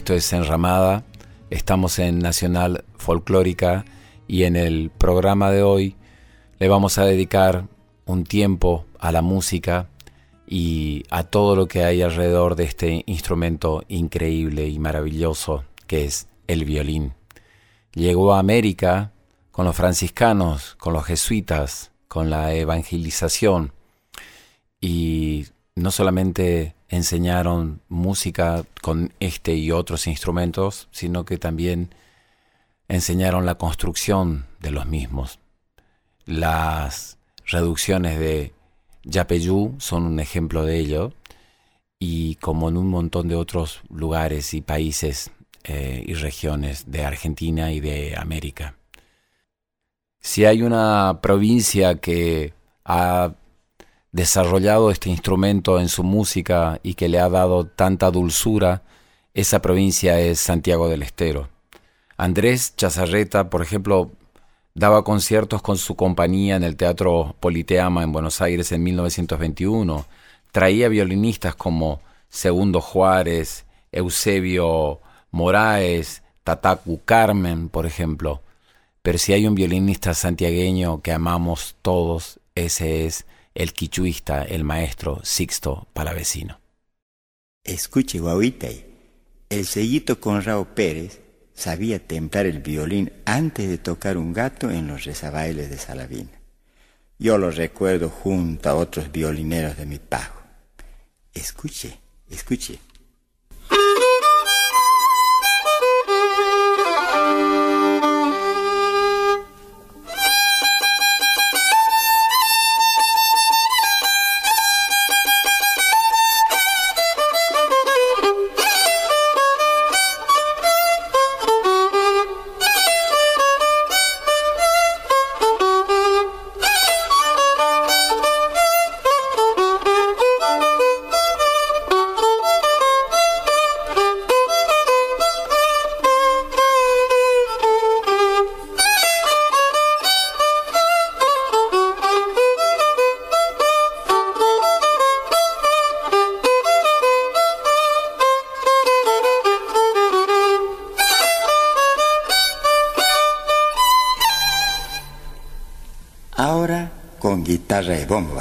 Esto es Enramada, estamos en Nacional Folclórica y en el programa de hoy le vamos a dedicar un tiempo a la música y a todo lo que hay alrededor de este instrumento increíble y maravilloso que es el violín. Llegó a América con los franciscanos, con los jesuitas, con la evangelización y no solamente enseñaron música con este y otros instrumentos, sino que también enseñaron la construcción de los mismos. Las reducciones de Yapeyú son un ejemplo de ello, y como en un montón de otros lugares y países eh, y regiones de Argentina y de América. Si hay una provincia que ha desarrollado este instrumento en su música y que le ha dado tanta dulzura, esa provincia es Santiago del Estero. Andrés Chazarreta, por ejemplo, daba conciertos con su compañía en el Teatro Politeama en Buenos Aires en 1921. Traía violinistas como Segundo Juárez, Eusebio Moraes, Tatacu Carmen, por ejemplo. Pero si hay un violinista santiagueño que amamos todos, ese es el quichuista, el maestro Sixto Palavecino. Escuche, guauita, el sellito Conrado Pérez sabía templar el violín antes de tocar un gato en los rezabailes de Salavina. Yo lo recuerdo junto a otros violineros de mi pago. Escuche, escuche. Guitarra y bombo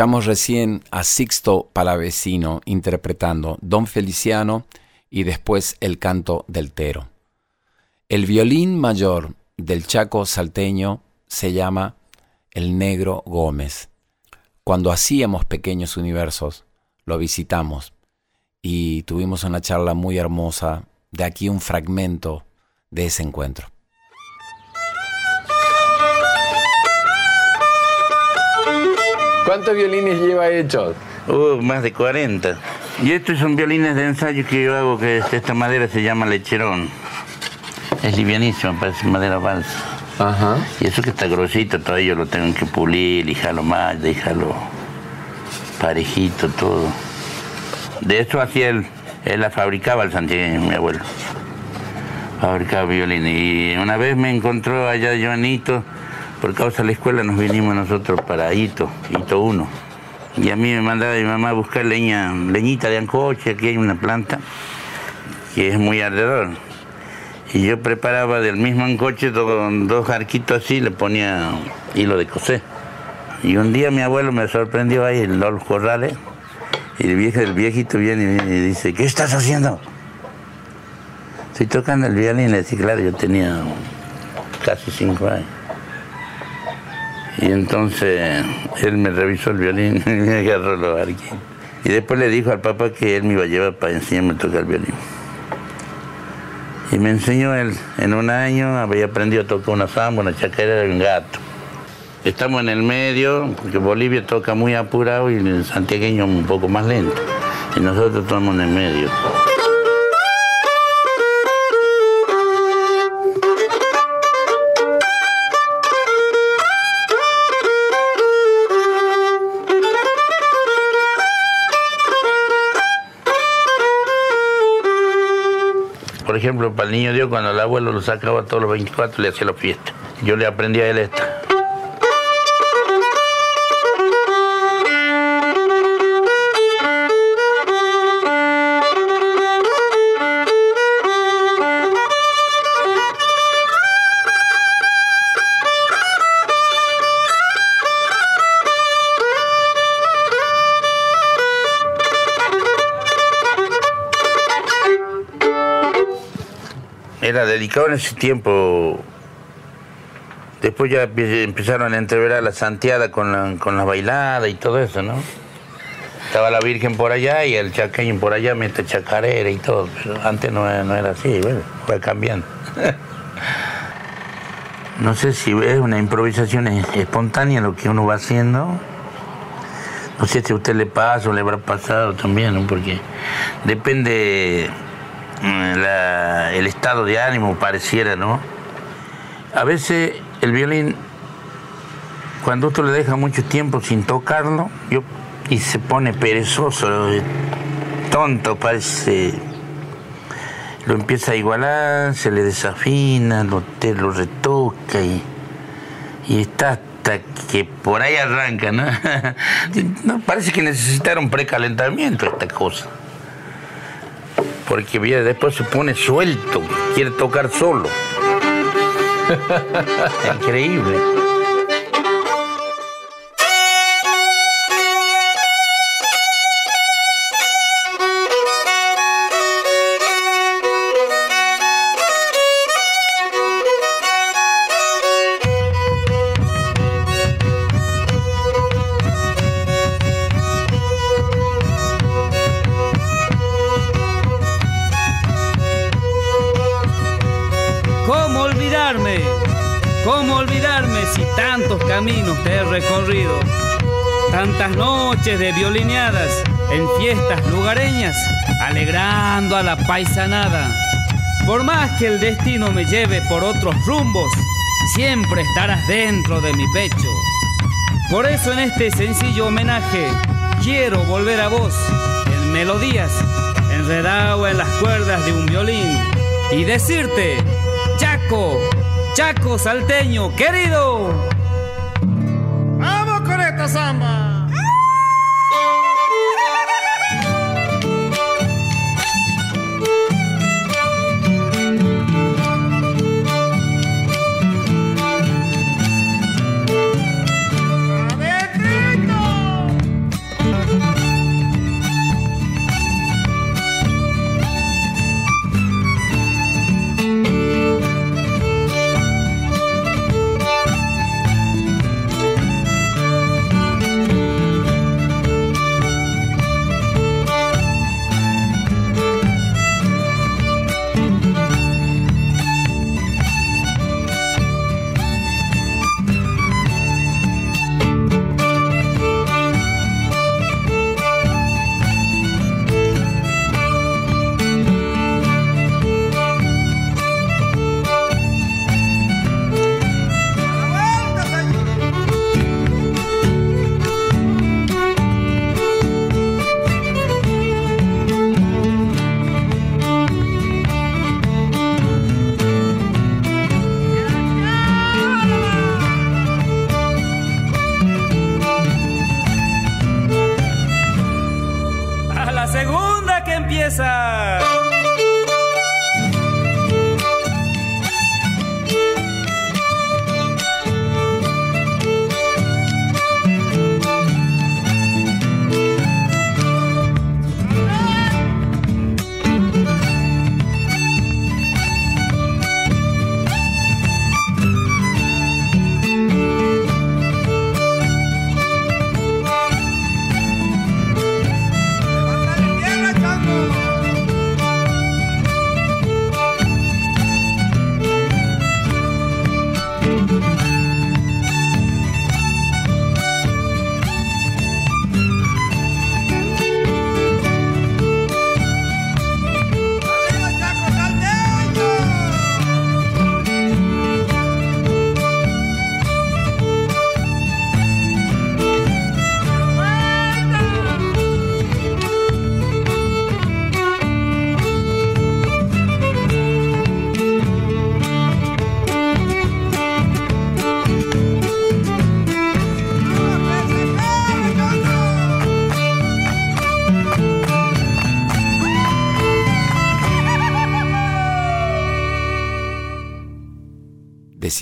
Escuchamos recién a Sixto Palavecino interpretando Don Feliciano y después el canto del Tero. El violín mayor del Chaco salteño se llama el Negro Gómez. Cuando hacíamos pequeños universos, lo visitamos y tuvimos una charla muy hermosa, de aquí un fragmento de ese encuentro. ¿Cuántos violines lleva hechos? Uh, más de 40. Y estos son violines de ensayo que yo hago, que esta madera se llama lecherón. Es livianísimo, parece madera balsa. Ajá. Y eso que está grosito, todavía yo lo tengo que pulir, lijarlo más, dejarlo parejito, todo. De eso hacía él, él la fabricaba el Santiago, mi abuelo. Fabricaba violines. Y una vez me encontró allá Joanito, por causa de la escuela nos vinimos nosotros para Hito, Hito 1. Y a mí me mandaba mi mamá a buscar leña, leñita de ancoche, aquí hay una planta que es muy ardedor. Y yo preparaba del mismo ancoche con dos arquitos así, le ponía hilo de coser. Y un día mi abuelo me sorprendió ahí en los corrales, y el, viejo, el viejito viene y dice, ¿qué estás haciendo? Estoy tocando el violín, y claro, yo tenía casi cinco años. Y entonces él me revisó el violín y me agarró los arquillos. Y después le dijo al papá que él me iba a llevar para enseñarme a tocar el violín. Y me enseñó él, en un año había aprendido a tocar una samba, una chacarera y un gato. Estamos en el medio, porque Bolivia toca muy apurado y el santiagueño un poco más lento. Y nosotros estamos en el medio. Ejemplo, para el niño Dios, cuando el abuelo lo sacaba todos los 24, le hacía la fiesta. Yo le aprendí a él esta. Era dedicado en ese tiempo. Después ya empe- empezaron a entreverar la santiada con la, con la bailada y todo eso, ¿no? Estaba la Virgen por allá y el chaqueño por allá mete chacarera y todo, antes no, no era así, bueno, fue cambiando. no sé si es una improvisación es- espontánea lo que uno va haciendo. No sé si a usted le pasa o le habrá pasado también, ¿no? Porque depende la- el estado de ánimo, pareciera, ¿no? A veces el violín, cuando usted le deja mucho tiempo sin tocarlo, yo, y se pone perezoso, tonto, parece. Lo empieza a igualar, se le desafina, lo, te lo retoca y, y está hasta que por ahí arranca, ¿no? no parece que necesitaron precalentamiento esta cosa. Porque mira, después se pone suelto, quiere tocar solo. Increíble. Caminos he recorrido? Tantas noches de violineadas en fiestas lugareñas, alegrando a la paisanada. Por más que el destino me lleve por otros rumbos, siempre estarás dentro de mi pecho. Por eso en este sencillo homenaje quiero volver a vos en melodías, enredado en las cuerdas de un violín y decirte, Chaco, Chaco salteño, querido. ¡Vamos con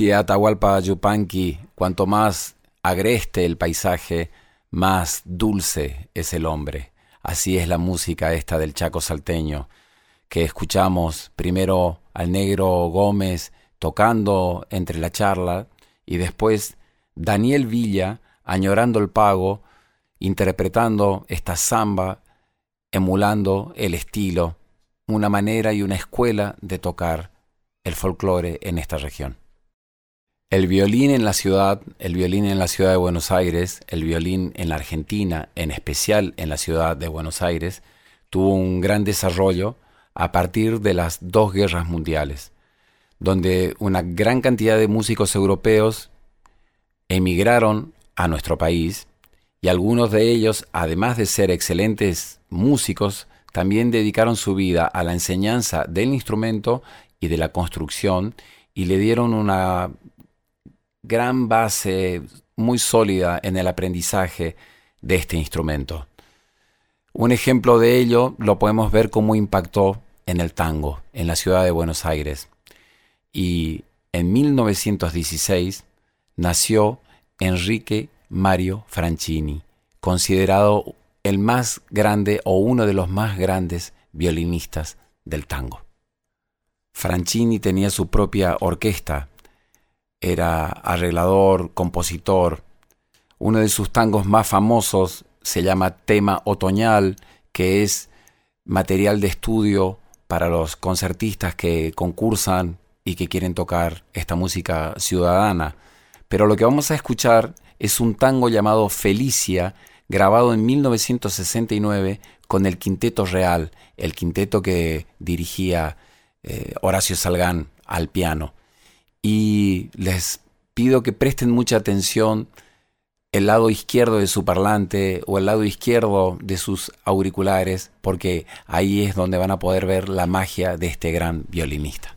Atahualpa Yupanqui, cuanto más agreste el paisaje, más dulce es el hombre. Así es la música esta del Chaco salteño, que escuchamos primero al negro Gómez tocando entre la charla y después Daniel Villa añorando el pago, interpretando esta samba, emulando el estilo, una manera y una escuela de tocar el folclore en esta región. El violín en la ciudad, el violín en la ciudad de Buenos Aires, el violín en la Argentina, en especial en la ciudad de Buenos Aires, tuvo un gran desarrollo a partir de las dos guerras mundiales, donde una gran cantidad de músicos europeos emigraron a nuestro país y algunos de ellos, además de ser excelentes músicos, también dedicaron su vida a la enseñanza del instrumento y de la construcción y le dieron una gran base muy sólida en el aprendizaje de este instrumento. Un ejemplo de ello lo podemos ver cómo impactó en el tango, en la ciudad de Buenos Aires. Y en 1916 nació Enrique Mario Franchini, considerado el más grande o uno de los más grandes violinistas del tango. Franchini tenía su propia orquesta era arreglador, compositor. Uno de sus tangos más famosos se llama Tema Otoñal, que es material de estudio para los concertistas que concursan y que quieren tocar esta música ciudadana. Pero lo que vamos a escuchar es un tango llamado Felicia, grabado en 1969 con el Quinteto Real, el quinteto que dirigía eh, Horacio Salgán al piano y les pido que presten mucha atención el lado izquierdo de su parlante o el lado izquierdo de sus auriculares, porque ahí es donde van a poder ver la magia de este gran violinista.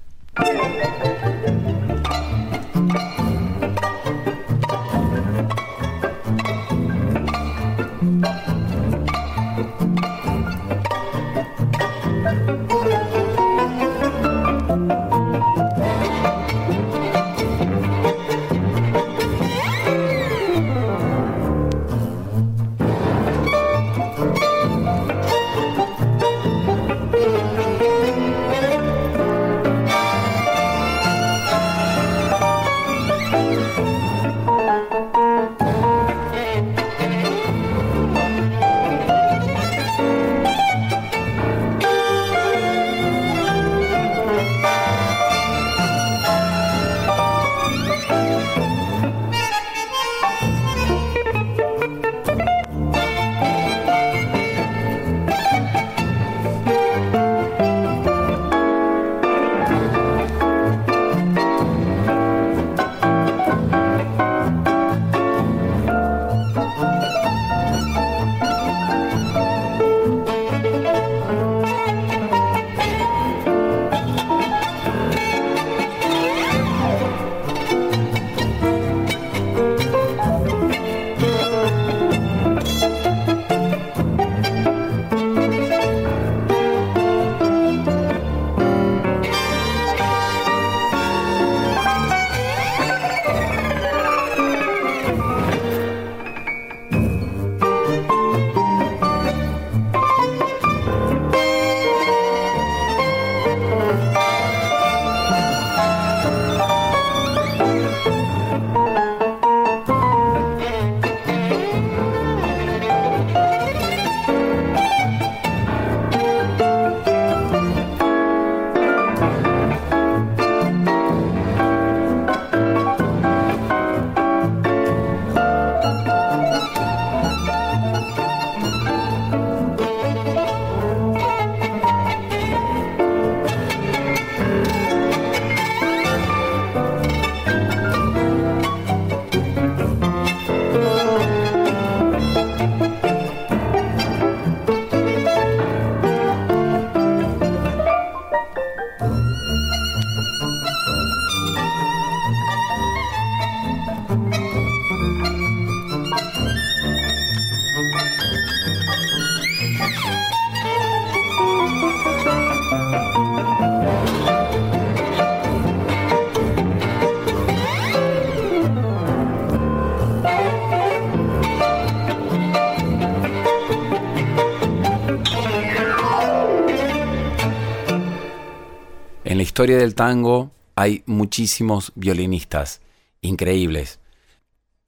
Historia del tango hay muchísimos violinistas increíbles.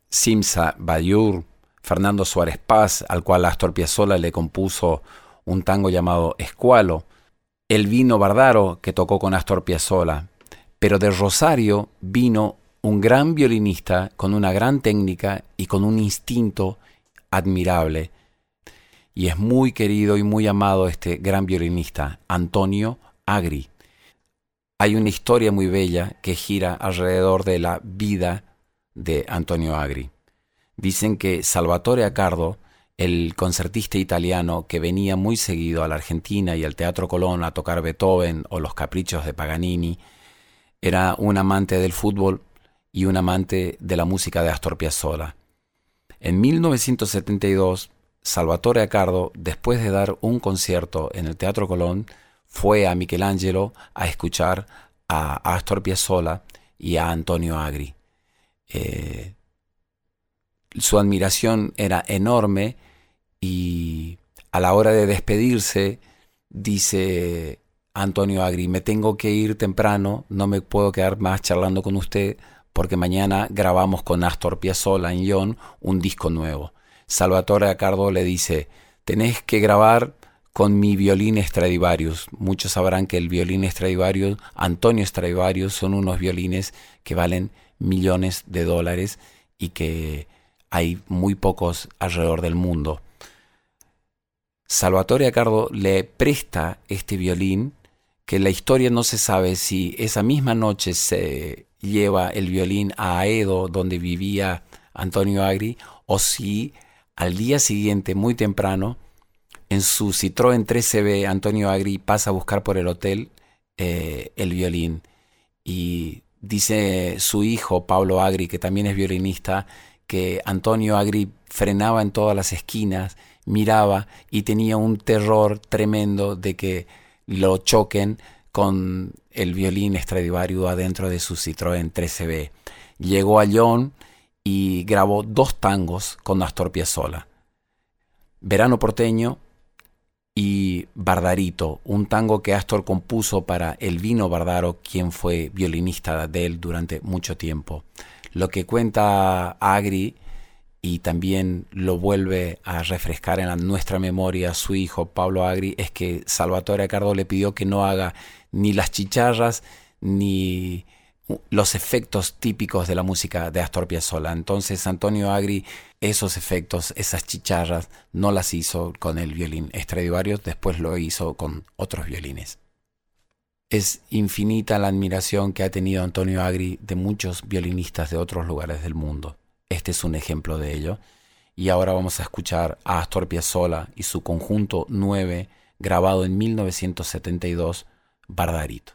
Simsa Bayur, Fernando Suárez Paz, al cual Astor Piazzolla le compuso un tango llamado Escualo, el vino Bardaro, que tocó con Astor Piazzolla, pero de Rosario vino un gran violinista con una gran técnica y con un instinto admirable. Y es muy querido y muy amado este gran violinista, Antonio Agri. Hay una historia muy bella que gira alrededor de la vida de Antonio Agri. Dicen que Salvatore Accardo, el concertista italiano que venía muy seguido a la Argentina y al Teatro Colón a tocar Beethoven o los caprichos de Paganini, era un amante del fútbol y un amante de la música de Astor Piazzolla. En 1972, Salvatore Accardo, después de dar un concierto en el Teatro Colón, fue a Michelangelo a escuchar a Astor Piazzolla y a Antonio Agri. Eh, su admiración era enorme y a la hora de despedirse dice Antonio Agri, me tengo que ir temprano, no me puedo quedar más charlando con usted porque mañana grabamos con Astor Piazzolla en Ion un disco nuevo. Salvatore Accardo le dice, tenés que grabar con mi violín Stradivarius. Muchos sabrán que el violín Stradivarius, Antonio Stradivarius, son unos violines que valen millones de dólares y que hay muy pocos alrededor del mundo. Salvatore Accardo le presta este violín que la historia no se sabe si esa misma noche se lleva el violín a Aedo, donde vivía Antonio Agri, o si al día siguiente, muy temprano, en su Citroën 3CB, Antonio Agri pasa a buscar por el hotel eh, el violín. Y dice su hijo, Pablo Agri, que también es violinista, que Antonio Agri frenaba en todas las esquinas, miraba y tenía un terror tremendo de que lo choquen con el violín Stradivarius adentro de su Citroën 13B. Llegó a Lyon y grabó dos tangos con Astor Piazzolla. Verano porteño y Bardarito, un tango que Astor compuso para Elvino Bardaro, quien fue violinista de él durante mucho tiempo. Lo que cuenta Agri y también lo vuelve a refrescar en nuestra memoria su hijo Pablo Agri es que Salvatore Accardo le pidió que no haga ni las chicharras ni los efectos típicos de la música de Astor Piazzolla. Entonces Antonio Agri esos efectos, esas chicharras, no las hizo con el violín Stradivarius, después lo hizo con otros violines. Es infinita la admiración que ha tenido Antonio Agri de muchos violinistas de otros lugares del mundo. Este es un ejemplo de ello. Y ahora vamos a escuchar a Astor Piazzolla y su conjunto 9, grabado en 1972, Bardarito.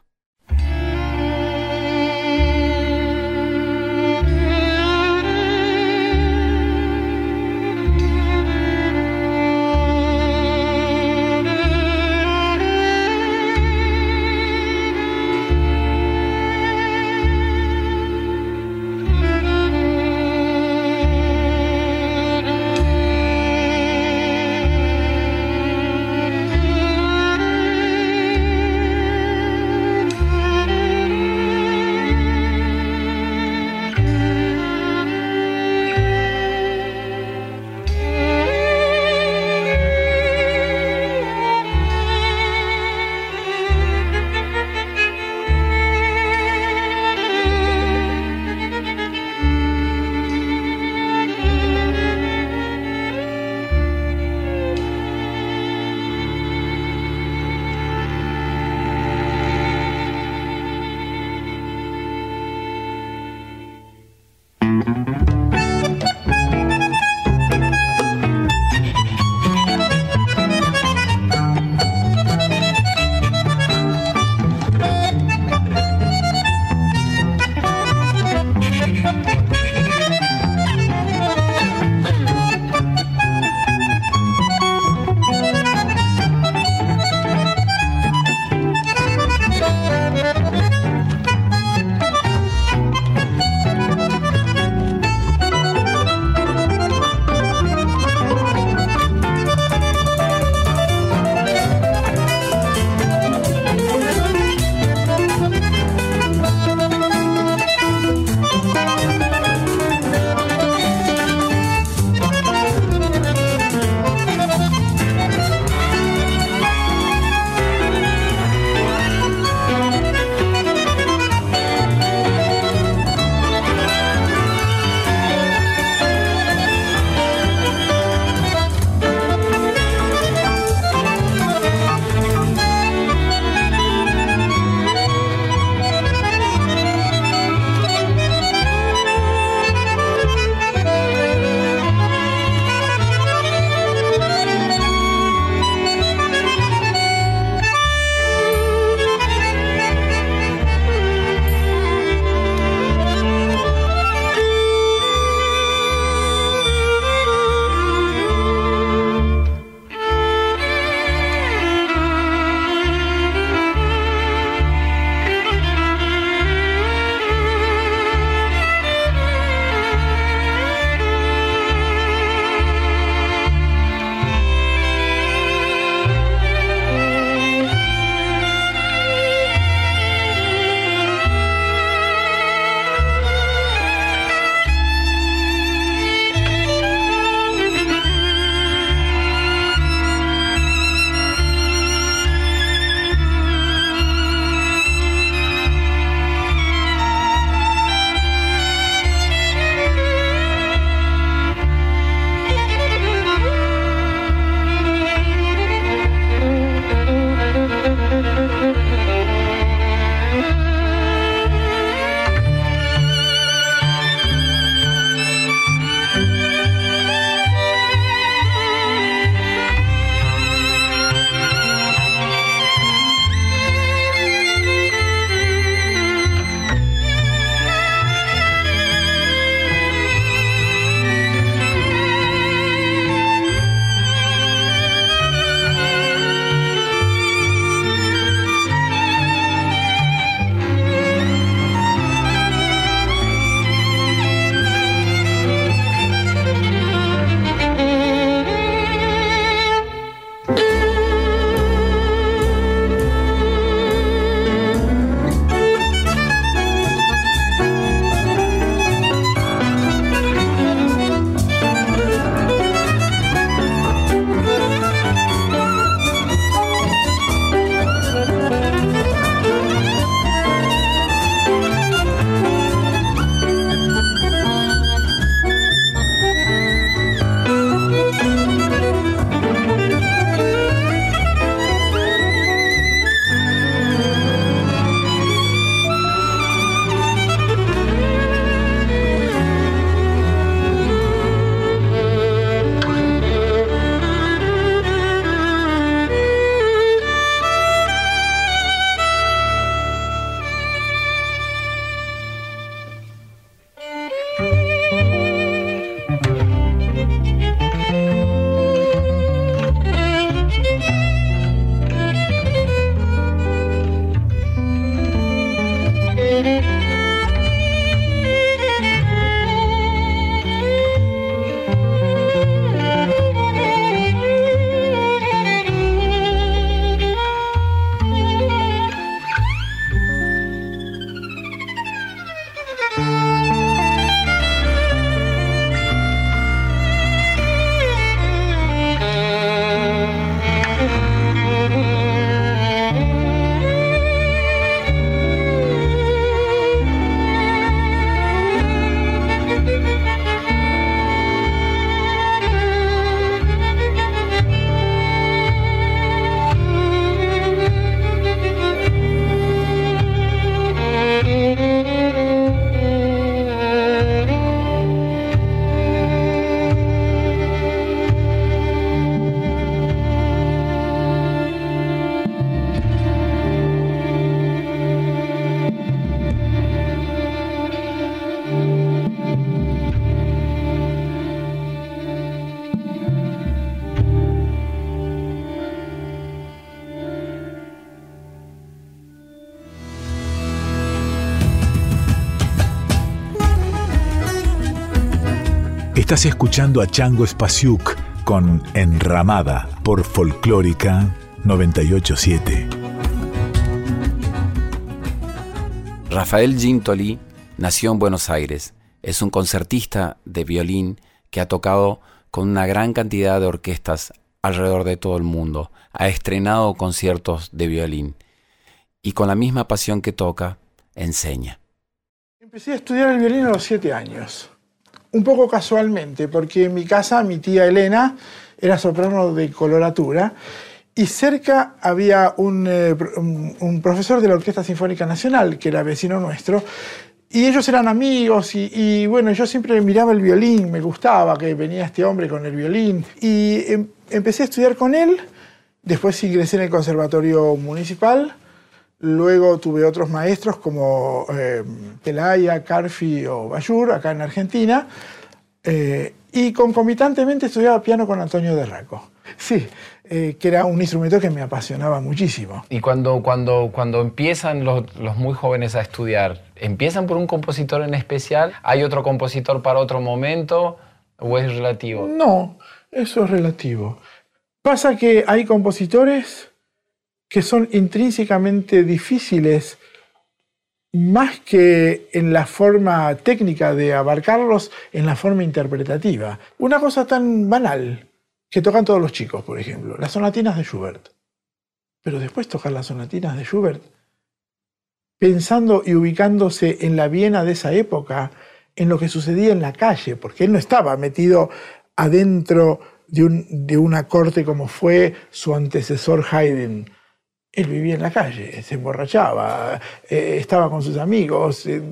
Música Estás escuchando a Chango Spasiuk con Enramada por Folclórica 987. Rafael Gintoli nació en Buenos Aires. Es un concertista de violín que ha tocado con una gran cantidad de orquestas alrededor de todo el mundo. Ha estrenado conciertos de violín y con la misma pasión que toca, enseña. Empecé a estudiar el violín a los siete años un poco casualmente, porque en mi casa mi tía Elena era soprano de coloratura y cerca había un, eh, profesor de la Orquesta Sinfónica Nacional, que era vecino nuestro, y ellos eran amigos y, bueno, yo siempre miraba el violín, me gustaba que venía este hombre con el violín. Y em, empecé a estudiar con él, después ingresé en el Conservatorio Municipal, luego tuve otros maestros como eh, Pelaya, Carfi o Bayur, acá en Argentina, eh, y concomitantemente estudiaba piano con Antonio de Raco. Sí, eh, que era un instrumento que me apasionaba muchísimo. Y cuando, cuando, cuando empiezan los, muy jóvenes a estudiar, ¿empiezan por un compositor en especial? ¿Hay otro compositor para otro momento? ¿O es relativo? No, eso es relativo. Pasa que hay compositores que son intrínsecamente difíciles más que en la forma técnica de abarcarlos, en la forma interpretativa. Una cosa tan banal que tocan todos los chicos, por ejemplo, las sonatinas de Schubert. Pero después tocar las sonatinas de Schubert, pensando y ubicándose en la Viena de esa época, en lo que sucedía en la calle, porque él no estaba metido adentro de, de una corte como fue su antecesor Haydn, él vivía en la calle, se emborrachaba, eh, estaba con sus amigos, eh,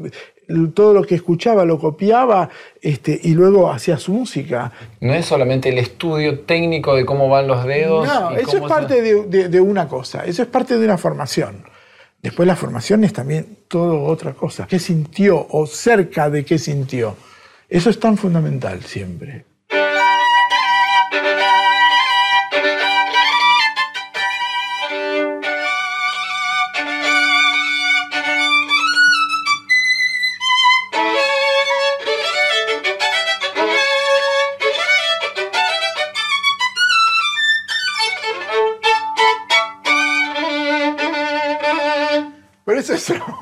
todo lo que escuchaba lo copiaba este, y luego hacía su música. No es solamente el estudio técnico de cómo van los dedos. No, eso es parte de, una cosa, eso es parte de una formación. Después la formación es también todo otra cosa. ¿Qué sintió o cerca de qué sintió? Eso es tan fundamental siempre.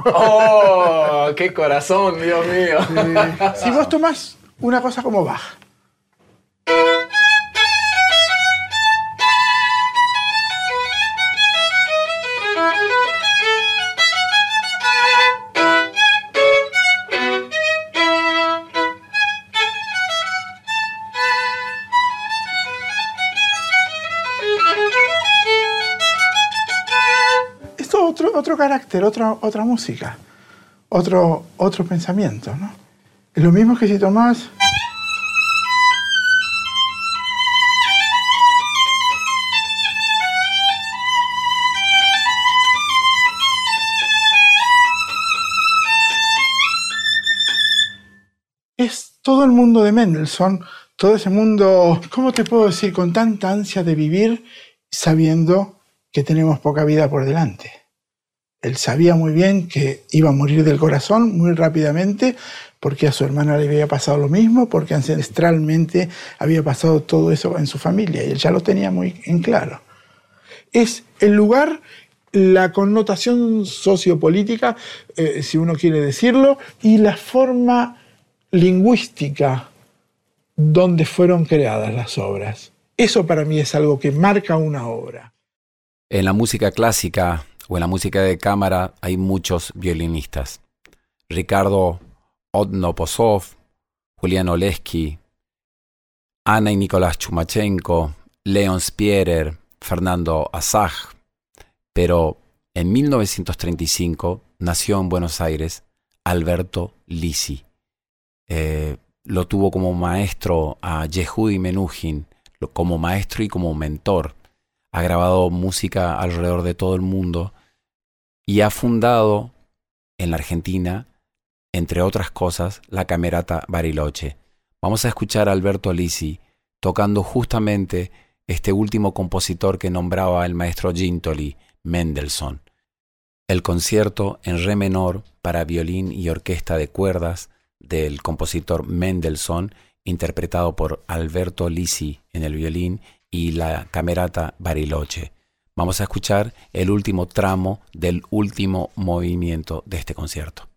¡Oh! ¡Qué corazón, Dios mío! Si vos tomás una cosa como baja. Carácter, otra, otra música, otro, otro pensamiento. ¿no? Es lo mismo que si tomás... Es todo el mundo de Mendelssohn, todo ese mundo, ¿cómo te puedo decir? Con tanta ansia de vivir sabiendo que tenemos poca vida por delante. Él sabía muy bien que iba a morir del corazón muy rápidamente, porque a su hermana le había pasado lo mismo, porque ancestralmente había pasado todo eso en su familia, y él ya lo tenía muy en claro. Es el lugar, la connotación sociopolítica, eh, si uno quiere decirlo, y la forma lingüística donde fueron creadas las obras. Eso para mí es algo que marca una obra. En la música clásica o en la música de cámara hay muchos violinistas. Ricardo Odnoposov, Julián Oleski, Ana y Nicolás Chumachenko, Leon Spierer, Fernando Asaj. Pero en 1935 nació en Buenos Aires Alberto Lisi. Eh, lo tuvo como maestro a Yehudi Menuhin, como maestro y como mentor ha grabado música alrededor de todo el mundo y ha fundado en la Argentina, entre otras cosas, la Camerata Bariloche. Vamos a escuchar a Alberto Lisi tocando justamente este último compositor que nombraba el maestro Gintoli, Mendelssohn. El concierto en re menor para violín y orquesta de cuerdas del compositor Mendelssohn interpretado por Alberto Lisi en el violín y la camerata Bariloche. Vamos a escuchar el último tramo del último movimiento de este concierto.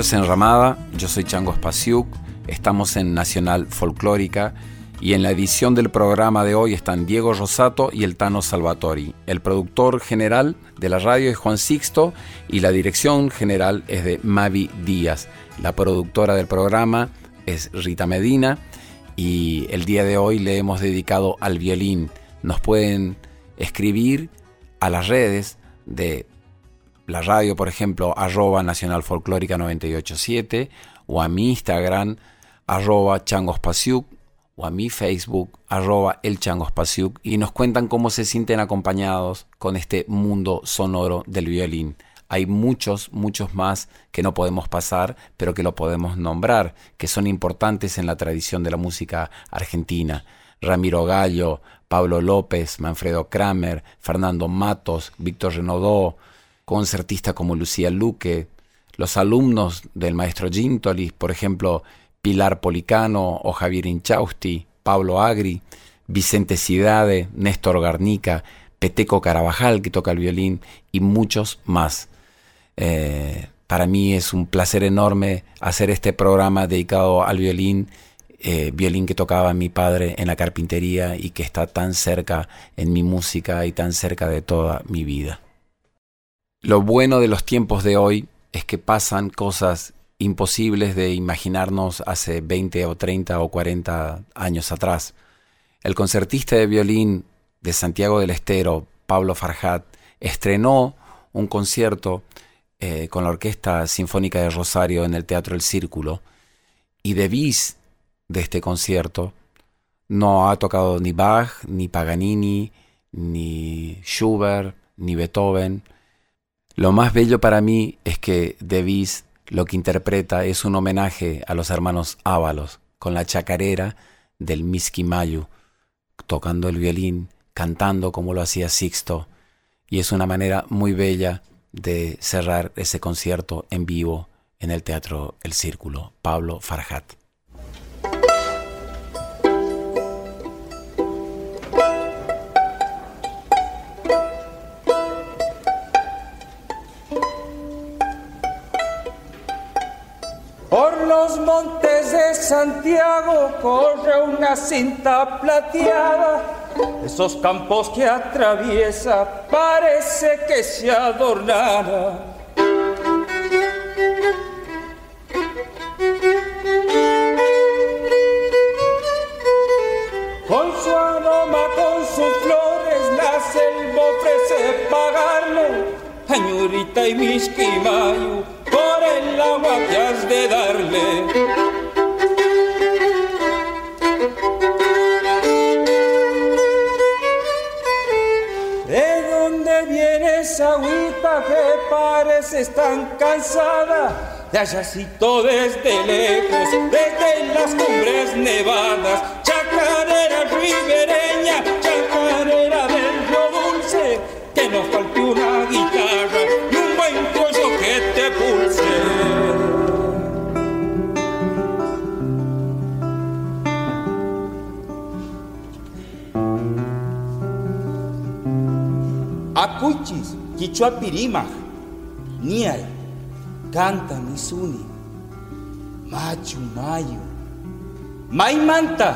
En Ramada, yo soy Chango Spasiuk, estamos en Nacional Folclórica y en la edición del programa de hoy están Diego Rosato y el Tano Salvatori. El productor general de la radio es Juan Sixto y la dirección general es de Mavi Díaz. La productora del programa es Rita Medina y el día de hoy le hemos dedicado al violín. Nos pueden escribir a las redes de la radio, por ejemplo, arroba Nacional Folclórica 987, o a mi Instagram, arroba Changospasiuk, o a mi Facebook, arroba el y nos cuentan cómo se sienten acompañados con este mundo sonoro del violín. Hay muchos, muchos más que no podemos pasar, pero que lo podemos nombrar, que son importantes en la tradición de la música argentina. Ramiro Gallo, Pablo López, Manfredo Kramer, Fernando Matos, Víctor Renaudó, concertistas como Lucía Luque, los alumnos del maestro Gintoli, por ejemplo, Pilar Policano o Javier Inchausti, Pablo Agri, Vicente Cidade, Néstor Garnica, Peteco Carabajal, que toca el violín, y muchos más. Eh, para mí es un placer enorme hacer este programa dedicado al violín, eh, violín que tocaba mi padre en la carpintería y que está tan cerca en mi música y tan cerca de toda mi vida. Lo bueno de los tiempos de hoy es que pasan cosas imposibles de imaginarnos hace 20 o 30 o 40 años atrás. El concertista de violín de Santiago del Estero, Pablo Farhat, estrenó un concierto eh, con la Orquesta Sinfónica de Rosario en el Teatro El Círculo y de bis de este concierto no ha tocado ni Bach, ni Paganini, ni Schubert, ni Beethoven. Lo más bello para mí es que de bis lo que interpreta es un homenaje a los hermanos Ábalos, con la chacarera del Miski Mayu, tocando el violín, cantando como lo hacía Sixto, y es una manera muy bella de cerrar ese concierto en vivo en el Teatro El Círculo, Pablo Farhat. Santiago corre una cinta plateada. Esos campos que atraviesa parece que se adornara. Con su aroma, con sus flores, la selva ofrece pagarle. Añurita y misquimayo por el agua que has de darle. Agüita que parece tan cansada? De allácito desde lejos, desde las cumbres nevadas, chacarera ribereña, chacarera del río dulce, que nos falte una guitarra y un buen cuello que te pulse. Acuchis, Kichwapirima, Niai, Canta Misuni, Machu Mayo, Mai Manta,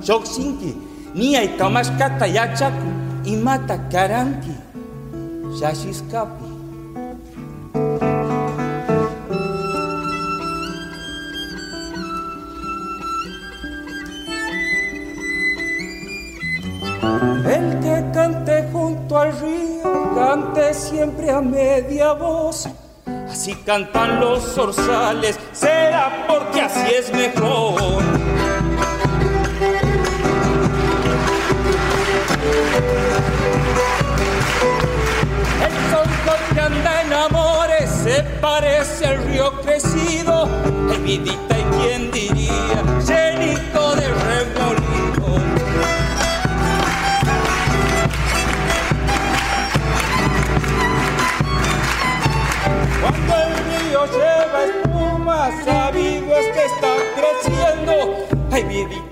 Xoxinki, Niai Kamas Katayachaku, Imata Karanki, Shashiskapi. Siempre a media voz. Así cantan los zorzales, será porque así es mejor. El sol que anda en amores se parece al río crecido. El y quién diría,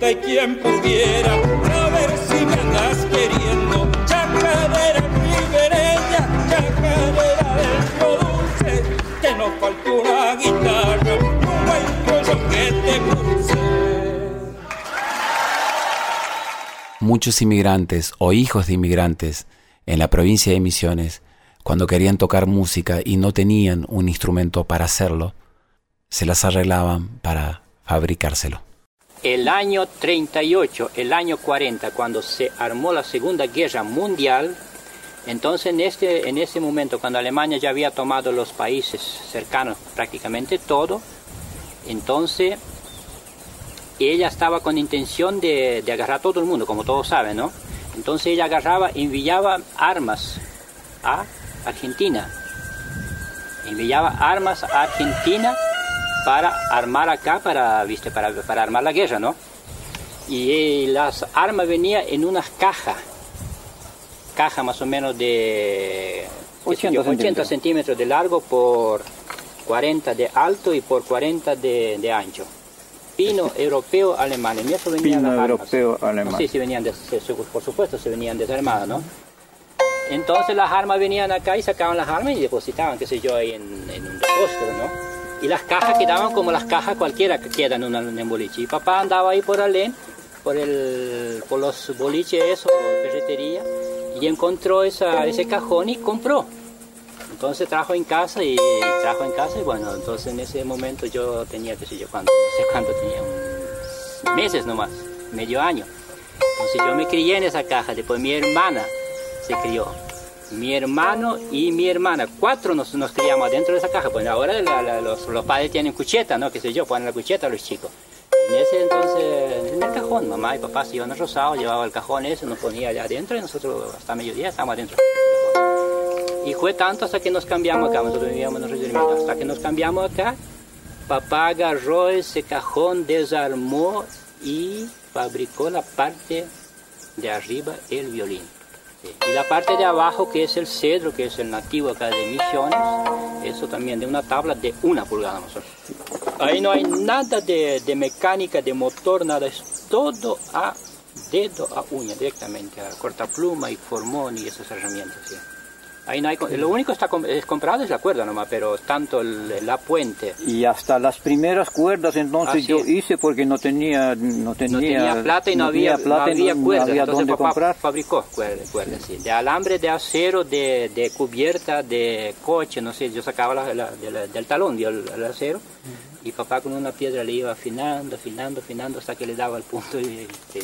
vidita y quien pudiera saber si me andas queriendo. Chacarera ribereña, chacarera del dulce, que no falte una guitarra, un buen cuello que te pulse. Muchos inmigrantes o hijos de inmigrantes en la provincia de Misiones, cuando querían tocar música y no tenían un instrumento para hacerlo, se las arreglaban para fabricárselo. El año 38, el año 40, cuando se armó la Segunda Guerra Mundial, entonces en este, en ese momento, cuando Alemania ya había tomado los países cercanos, prácticamente todo, entonces ella estaba con intención de, de agarrar a todo el mundo, como todos saben, ¿no? Entonces ella agarraba, enviaba armas a Argentina. Enviaba armas a Argentina para armar acá, para, ¿viste? Para, para armar la guerra, ¿no? Y eh, las armas venían en unas cajas, caja más o menos de 80 80 centímetros. centímetros de largo por 40 de alto y por 40 de, de ancho. Pino europeo alemán, en eso venían Pino las armas. europeo alemán. Sí, sí, venían, se- por supuesto, se venían desarmadas, ¿no? Entonces las armas venían acá y sacaban las armas y depositaban, qué sé yo, ahí en, en un depósito, ¿no? Y las cajas quedaban como las cajas cualquiera que quedan en, un boliche. Y papá andaba ahí por Alén, por, el, por los boliches, eso, ferretería, y encontró esa, ese cajón y compró. Entonces trajo en casa y trajo en casa y bueno, entonces en ese momento yo tenía, qué sé yo, cuánto, no sé cuánto tenía, un- meses nomás, medio año. Entonces yo me crié en esa caja, después mi hermana se crió, mi hermano y mi hermana, cuatro nos, nos criamos dentro de esa caja, pues ahora los, padres tienen cucheta, ¿no? Qué sé yo, ponen la cucheta a los chicos. En ese entonces, en el cajón, mamá y papá se iban a Rosado, llevaba el cajón ese, nos ponía allá adentro y nosotros hasta mediodía estábamos adentro. Y fue tanto hasta que nos cambiamos acá, nosotros vivíamos en Río hasta que nos cambiamos acá, papá agarró ese cajón, desarmó y fabricó la parte de arriba, el violín. Y la parte de abajo, que es el cedro, que es el nativo acá de Misiones, eso también de una tabla de una pulgada nosotros. Ahí no hay nada de, de mecánica, de motor, nada, es todo a dedo, a uña, directamente, a cortapluma y formón y esas herramientas. Ahí no hay, lo único que está com- es comprado es la cuerda nomás, pero tanto el- la puente, Y hasta las primeras cuerdas entonces Así yo es. hice porque no tenía no tenía, no tenía plata y no, había, plata no y había cuerdas. había Entonces papá comprar. fabricó cuerdas, cuerdas, sí. De alambre, de acero, de, de cubierta, de coche, no sé, yo sacaba la- la- de la- del talón dio el, el acero y papá con una piedra le iba afinando, afinando, afinando hasta que le daba el punto. Y, sí.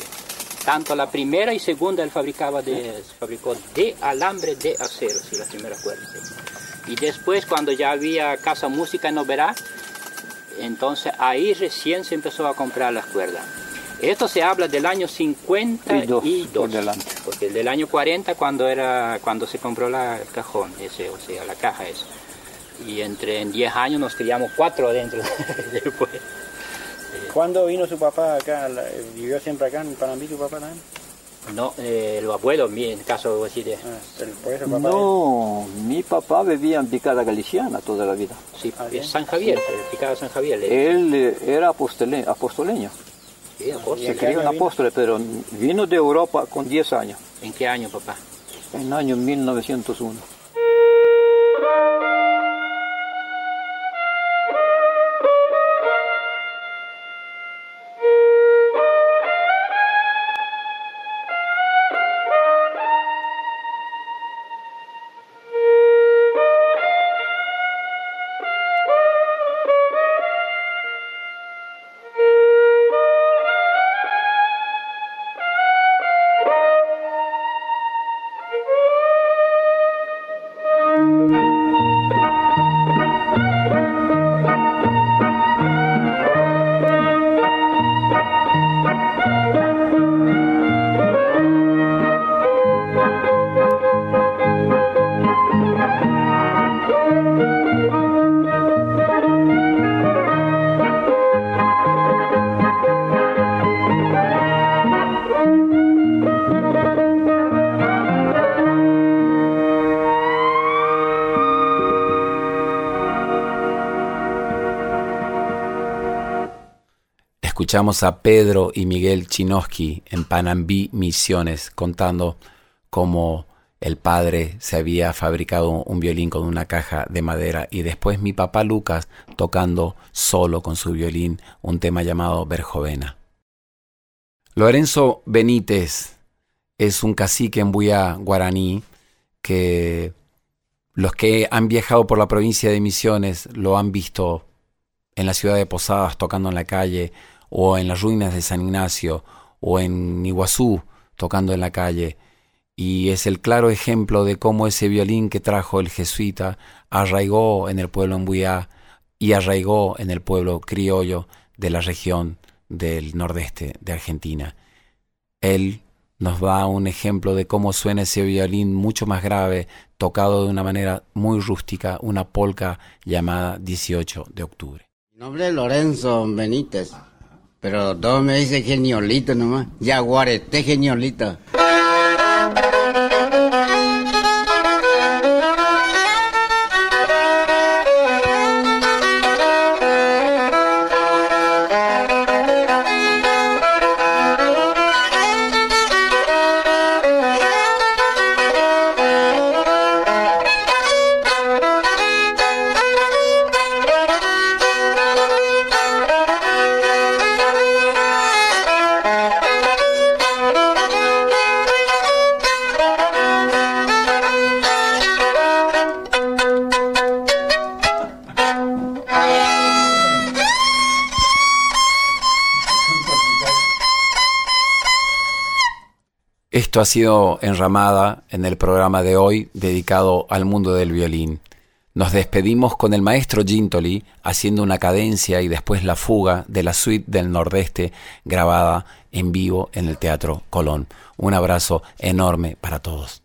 Tanto la primera y segunda él fabricaba de, fabricó de alambre de acero, sí, las primeras cuerdas. sí. Y después cuando ya había casa música en Oberá, entonces ahí recién se empezó a comprar las cuerdas. Esto se habla del año 52, Y dos, porque del año 40 cuando era cuando se compró la, el cajón ese, o sea, la caja esa. Y entre en 10 años nos criamos cuatro adentro después. ¿Cuándo vino su papá acá? La- ¿Vivió siempre acá en Panambi tu papá también? No, eh, los abuelos, mi- en caso de... Ah, por eso el papá No, mi papá vivía en Picada Galiciana toda la vida. Sí, Ah, es. San Javier, el picado San Javier. le- Él eh, era apostole- apostoleño, Sí, apóstol. se crió en apóstol, pero vino de Europa con 10 años, ¿En qué año, papá? en el año 1901. Escuchamos a Pedro y Miguel Chinoski en Panambí Misiones contando cómo el padre se había fabricado un violín con una caja de madera y después mi papá Lucas tocando solo con su violín un tema llamado Berjovena. Lorenzo Benítez es un cacique en Buya guaraní que los que han viajado por la provincia de Misiones lo han visto en la ciudad de Posadas tocando en la calle o en las ruinas de San Ignacio o en Iguazú tocando en la calle y es el claro ejemplo de cómo ese violín que trajo el jesuita arraigó en el pueblo Embuyá y arraigó en el pueblo criollo de la región del nordeste de Argentina. Él nos da un ejemplo de cómo suena ese violín mucho más grave, tocado de una manera muy rústica, una polca llamada 18 de octubre. Mi nombre es Lorenzo Benítez, pero todos me dicen geniolito nomás, Yaguareté geniolito. Esto ha sido Enramada en el programa de hoy dedicado al mundo del violín. Nos despedimos con el maestro Gintoli haciendo una cadencia y después la fuga de la suite del Nordeste grabada en vivo en el Teatro Colón. Un abrazo enorme para todos.